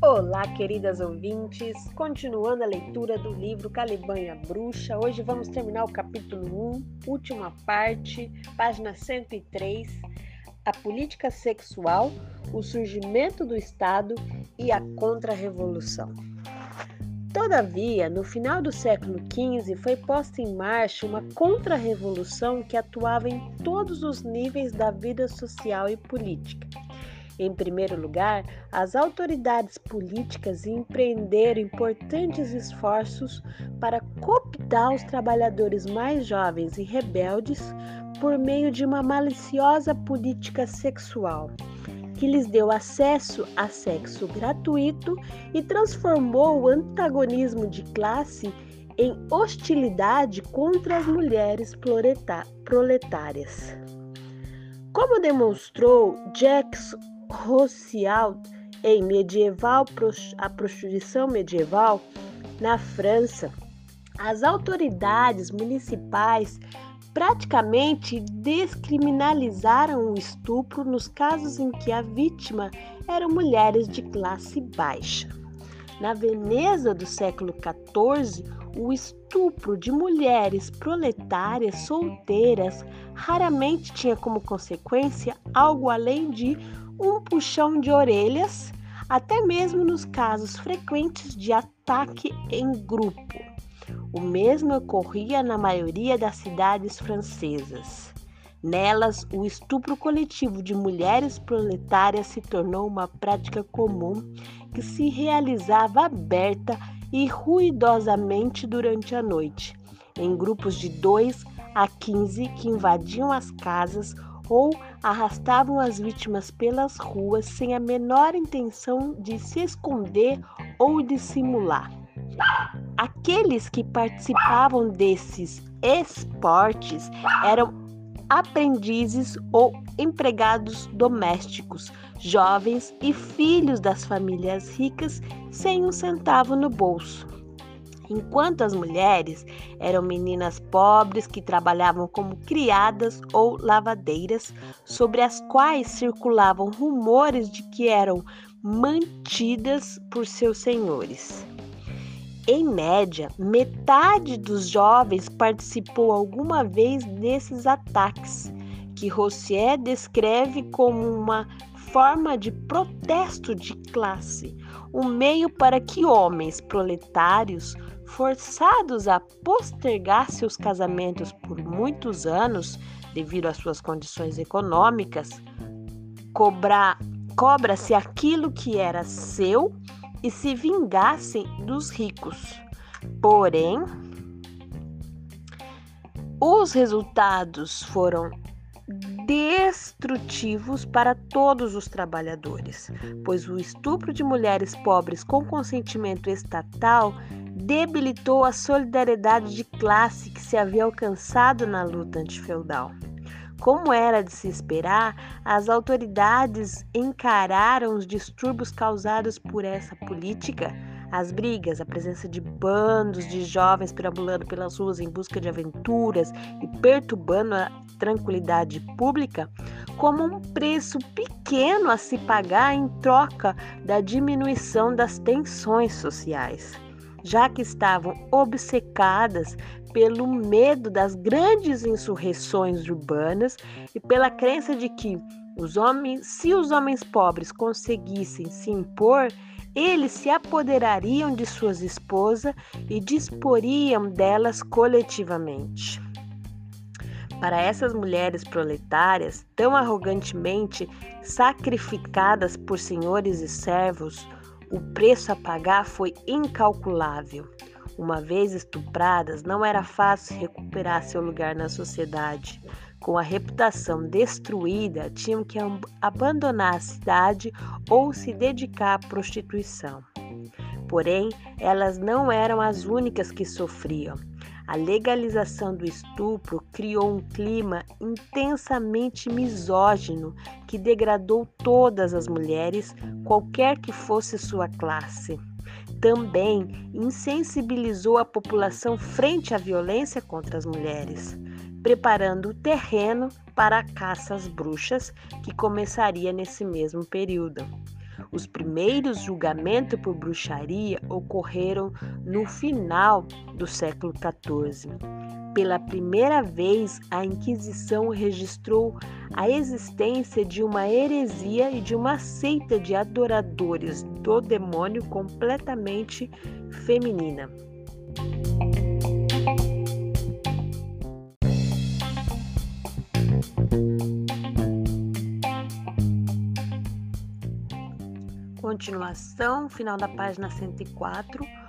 Olá, queridas ouvintes! Continuando a leitura do livro Calibanha Bruxa, hoje vamos terminar o capítulo 1, última parte, página 103, a política sexual, o surgimento do Estado e a contra-revolução. Todavia, no final do século XV, foi posta em marcha uma contra-revolução que atuava em todos os níveis da vida social e política. Em primeiro lugar, as autoridades políticas empreenderam importantes esforços para cooptar os trabalhadores mais jovens e rebeldes por meio de uma maliciosa política sexual que lhes deu acesso a sexo gratuito e transformou o antagonismo de classe em hostilidade contra as mulheres proletárias. Como demonstrou Jacques Rossial em medieval a prostituição medieval na França, as autoridades municipais praticamente descriminalizaram o estupro nos casos em que a vítima eram mulheres de classe baixa. Na Veneza do século XIV, o estupro de mulheres proletárias solteiras raramente tinha como consequência algo além de um puxão de orelhas, até mesmo nos casos frequentes de ataque em grupo. O mesmo ocorria na maioria das cidades francesas. Nelas, o estupro coletivo de mulheres proletárias se tornou uma prática comum que se realizava aberta e ruidosamente durante a noite, em grupos de 2 a 15 que invadiam as casas ou arrastavam as vítimas pelas ruas sem a menor intenção de se esconder ou dissimular. Aqueles que participavam desses esportes eram aprendizes ou empregados domésticos, jovens e filhos das famílias ricas sem um centavo no bolso enquanto as mulheres eram meninas pobres que trabalhavam como criadas ou lavadeiras, sobre as quais circulavam rumores de que eram mantidas por seus senhores. Em média, metade dos jovens participou alguma vez desses ataques, que Rossier descreve como uma forma de protesto de classe, um meio para que homens proletários forçados a postergar seus casamentos por muitos anos devido às suas condições econômicas, cobra-se aquilo que era seu e se vingassem dos ricos. Porém, os resultados foram destrutivos para todos os trabalhadores, pois o estupro de mulheres pobres com consentimento estatal debilitou a solidariedade de classe que se havia alcançado na luta antifeudal. Como era de se esperar, as autoridades encararam os distúrbios causados por essa política, as brigas, a presença de bandos de jovens perambulando pelas ruas em busca de aventuras e perturbando a tranquilidade pública, como um preço pequeno a se pagar em troca da diminuição das tensões sociais. Já que estavam obcecadas pelo medo das grandes insurreições urbanas e pela crença de que os homens, se os homens pobres conseguissem se impor, eles se apoderariam de suas esposas e disporiam delas coletivamente. Para essas mulheres proletárias, tão arrogantemente sacrificadas por senhores e servos, o preço a pagar foi incalculável. Uma vez estupradas, não era fácil recuperar seu lugar na sociedade. Com a reputação destruída, tinham que abandonar a cidade ou se dedicar à prostituição. Porém, elas não eram as únicas que sofriam. A legalização do estupro criou um clima intensamente misógino que degradou todas as mulheres, qualquer que fosse sua classe. Também insensibilizou a população frente à violência contra as mulheres. preparando o terreno para a caça às bruxas, que começaria nesse mesmo período. Os primeiros julgamentos por bruxaria ocorreram no final do século XIV. Pela primeira vez, a Inquisição registrou a existência de uma heresia e de uma seita de adoradores do demônio completamente feminina. Continuação, final da página 104.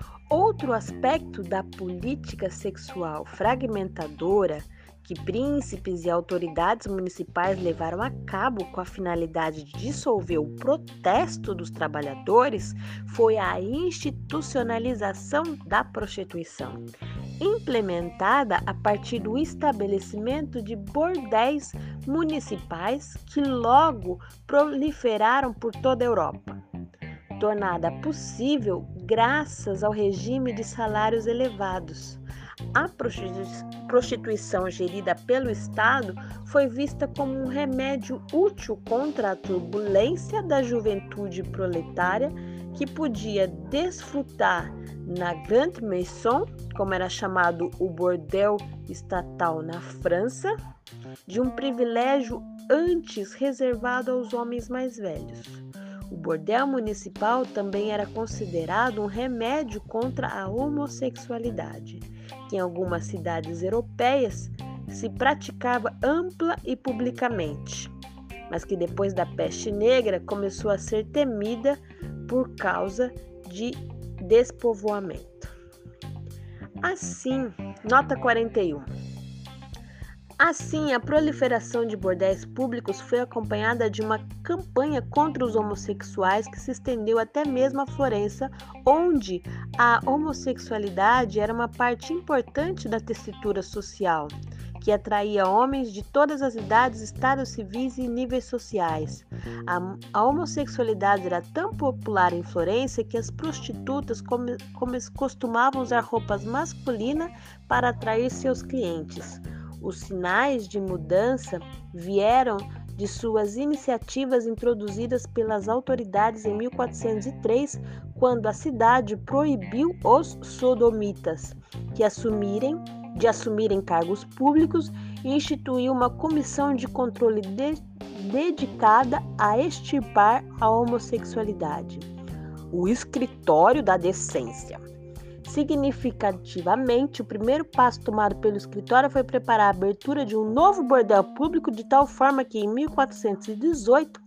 Outro aspecto da política sexual fragmentadora que príncipes e autoridades municipais levaram a cabo com a finalidade de dissolver o protesto dos trabalhadores foi a institucionalização da prostituição, implementada a partir do estabelecimento de bordéis municipais que logo proliferaram por toda a Europa. Tornada possível graças ao regime de salários elevados. A prostituição gerida pelo Estado foi vista como um remédio útil contra a turbulência da juventude proletária que podia desfrutar na Grande Maison, como era chamado o bordel estatal na França, de um privilégio antes reservado aos homens mais velhos. O bordel municipal também era considerado um remédio contra a homossexualidade, que em algumas cidades europeias se praticava ampla e publicamente, mas que depois da peste negra começou a ser temida por causa de despovoamento. Assim, nota 41. Assim, a proliferação de bordéis públicos foi acompanhada de uma campanha contra os homossexuais que se estendeu até mesmo a Florença, onde a homossexualidade era uma parte importante da tessitura social, que atraía homens de todas as idades, estados civis e níveis sociais. A, a homossexualidade era tão popular em Florença que as prostitutas come, come, costumavam usar roupas masculinas para atrair seus clientes. Os sinais de mudança vieram de suas iniciativas introduzidas pelas autoridades em 1403, quando a cidade proibiu os sodomitas que assumirem de assumirem cargos públicos e instituiu uma comissão de controle de, dedicada a extirpar a homossexualidade. O Escritório da Decência Significativamente, o primeiro passo tomado pelo escritório foi preparar a abertura de um novo bordel público, de tal forma que em 1418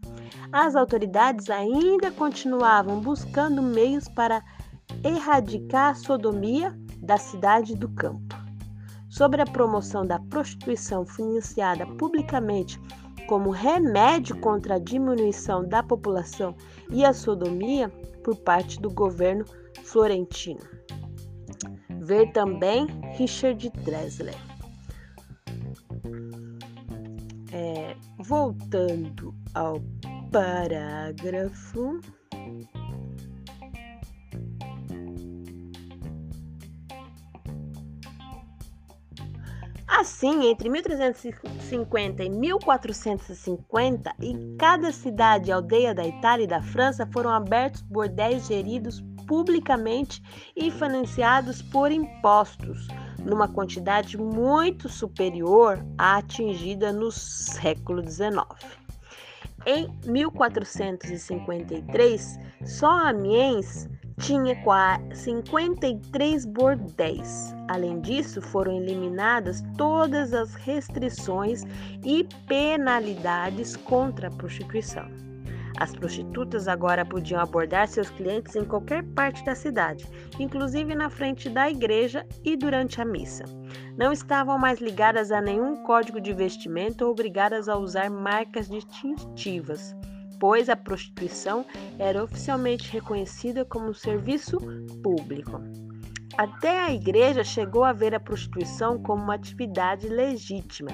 as autoridades ainda continuavam buscando meios para erradicar a sodomia da cidade do campo. Sobre a promoção da prostituição financiada publicamente como remédio contra a diminuição da população e a sodomia por parte do governo florentino. Ver também Richard Dressler. É, voltando ao parágrafo. Assim, entre 1350 e 1450, em cada cidade e aldeia da Itália e da França foram abertos bordéis geridos publicamente e financiados por impostos, numa quantidade muito superior à atingida no século XIX. Em 1453, só Amiens tinha 53 bordéis. Além disso, foram eliminadas todas as restrições e penalidades contra a prostituição. As prostitutas agora podiam abordar seus clientes em qualquer parte da cidade, inclusive na frente da igreja e durante a missa. Não estavam mais ligadas a nenhum código de vestimento ou obrigadas a usar marcas distintivas, pois a prostituição era oficialmente reconhecida como um serviço público. Até a igreja chegou a ver a prostituição como uma atividade legítima.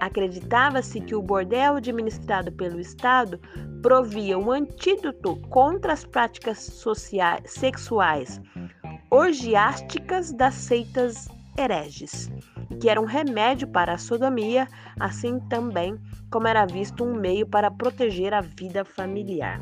Acreditava-se que o bordel administrado pelo Estado provia um antídoto contra as práticas sociais, sexuais orgiásticas das seitas hereges que era um remédio para a sodomia, assim também como era visto um meio para proteger a vida familiar.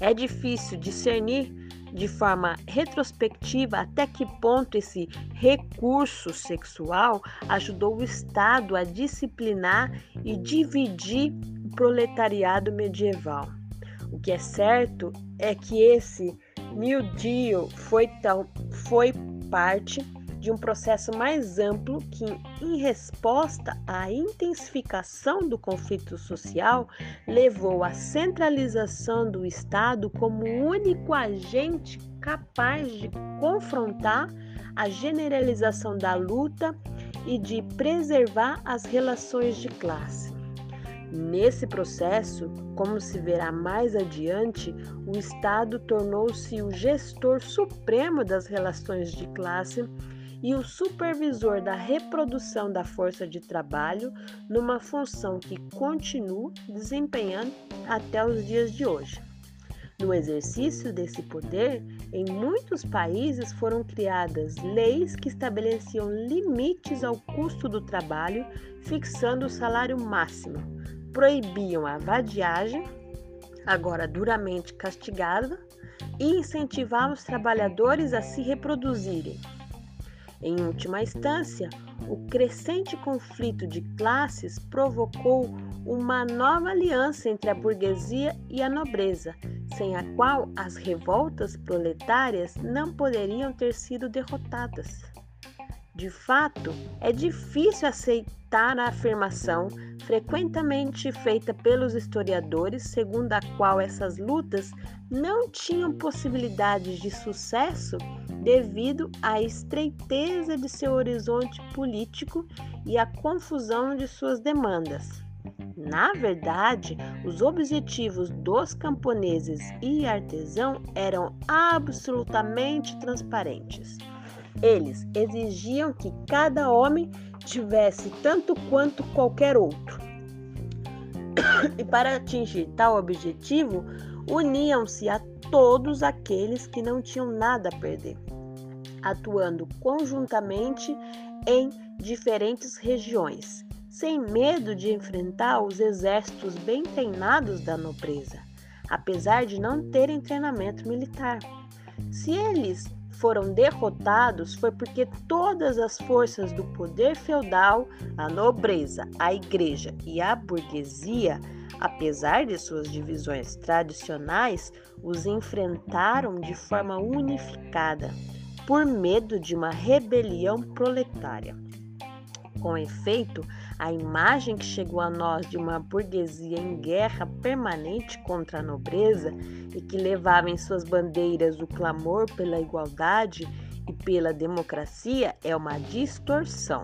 É difícil discernir de forma retrospectiva até que ponto esse recurso sexual ajudou o Estado a disciplinar e dividir o proletariado medieval. O que é certo é que esse Deal foi, tal, foi parte de um processo mais amplo que, em resposta à intensificação do conflito social, levou à centralização do Estado como único agente capaz de confrontar a generalização da luta e de preservar as relações de classe. Nesse processo, como se verá mais adiante, o Estado tornou-se o gestor supremo das relações de classe e o supervisor da reprodução da força de trabalho, numa função que continua desempenhando até os dias de hoje. No exercício desse poder, em muitos países foram criadas leis que estabeleciam limites ao custo do trabalho, fixando o salário máximo, proibiam a vadiagem, agora duramente castigada, e incentivavam os trabalhadores a se reproduzirem. Em última instância, o crescente conflito de classes provocou uma nova aliança entre a burguesia e a nobreza, sem a qual as revoltas proletárias não poderiam ter sido derrotadas. De fato, é difícil aceitar a afirmação, frequentemente feita pelos historiadores, segundo a qual essas lutas não tinham possibilidades de sucesso devido à estreiteza de seu horizonte político e à confusão de suas demandas. Na verdade, os objetivos dos camponeses e artesãos eram absolutamente transparentes. Eles exigiam que cada homem tivesse tanto quanto qualquer outro. E para atingir tal objetivo, uniam-se a todos aqueles que não tinham nada a perder, atuando conjuntamente em diferentes regiões, sem medo de enfrentar os exércitos bem treinados da nobreza, apesar de não terem treinamento militar. Se eles foram derrotados foi porque todas as forças do poder feudal, a nobreza, a igreja e a burguesia, apesar de suas divisões tradicionais, os enfrentaram de forma unificada, por medo de uma rebelião proletária. Com efeito, a imagem que chegou a nós de uma burguesia em guerra permanente contra a nobreza e que levava em suas bandeiras o clamor pela igualdade e pela democracia é uma distorção.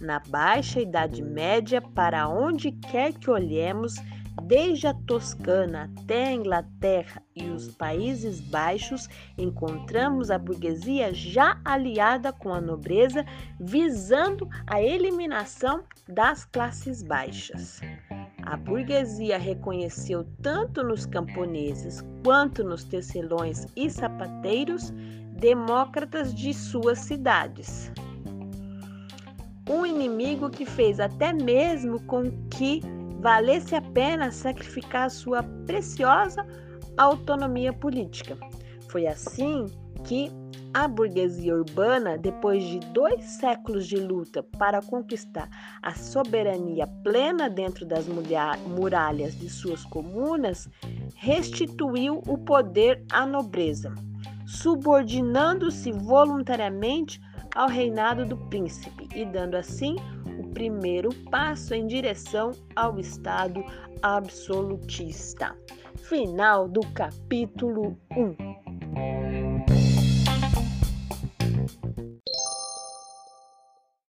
Na Baixa Idade Média, para onde quer que olhemos, Desde a Toscana até a Inglaterra e os Países Baixos, encontramos a burguesia já aliada com a nobreza, visando a eliminação das classes baixas. A burguesia reconheceu tanto nos camponeses quanto nos tecelões e sapateiros demócratas de suas cidades. Um inimigo que fez até mesmo com que valesse a pena sacrificar sua preciosa autonomia política. Foi assim que a burguesia urbana, depois de dois séculos de luta para conquistar a soberania plena dentro das muralhas de suas comunas, restituiu o poder à nobreza, subordinando-se voluntariamente ao reinado do príncipe e dando assim primeiro passo em direção ao Estado absolutista. Final do capítulo 1.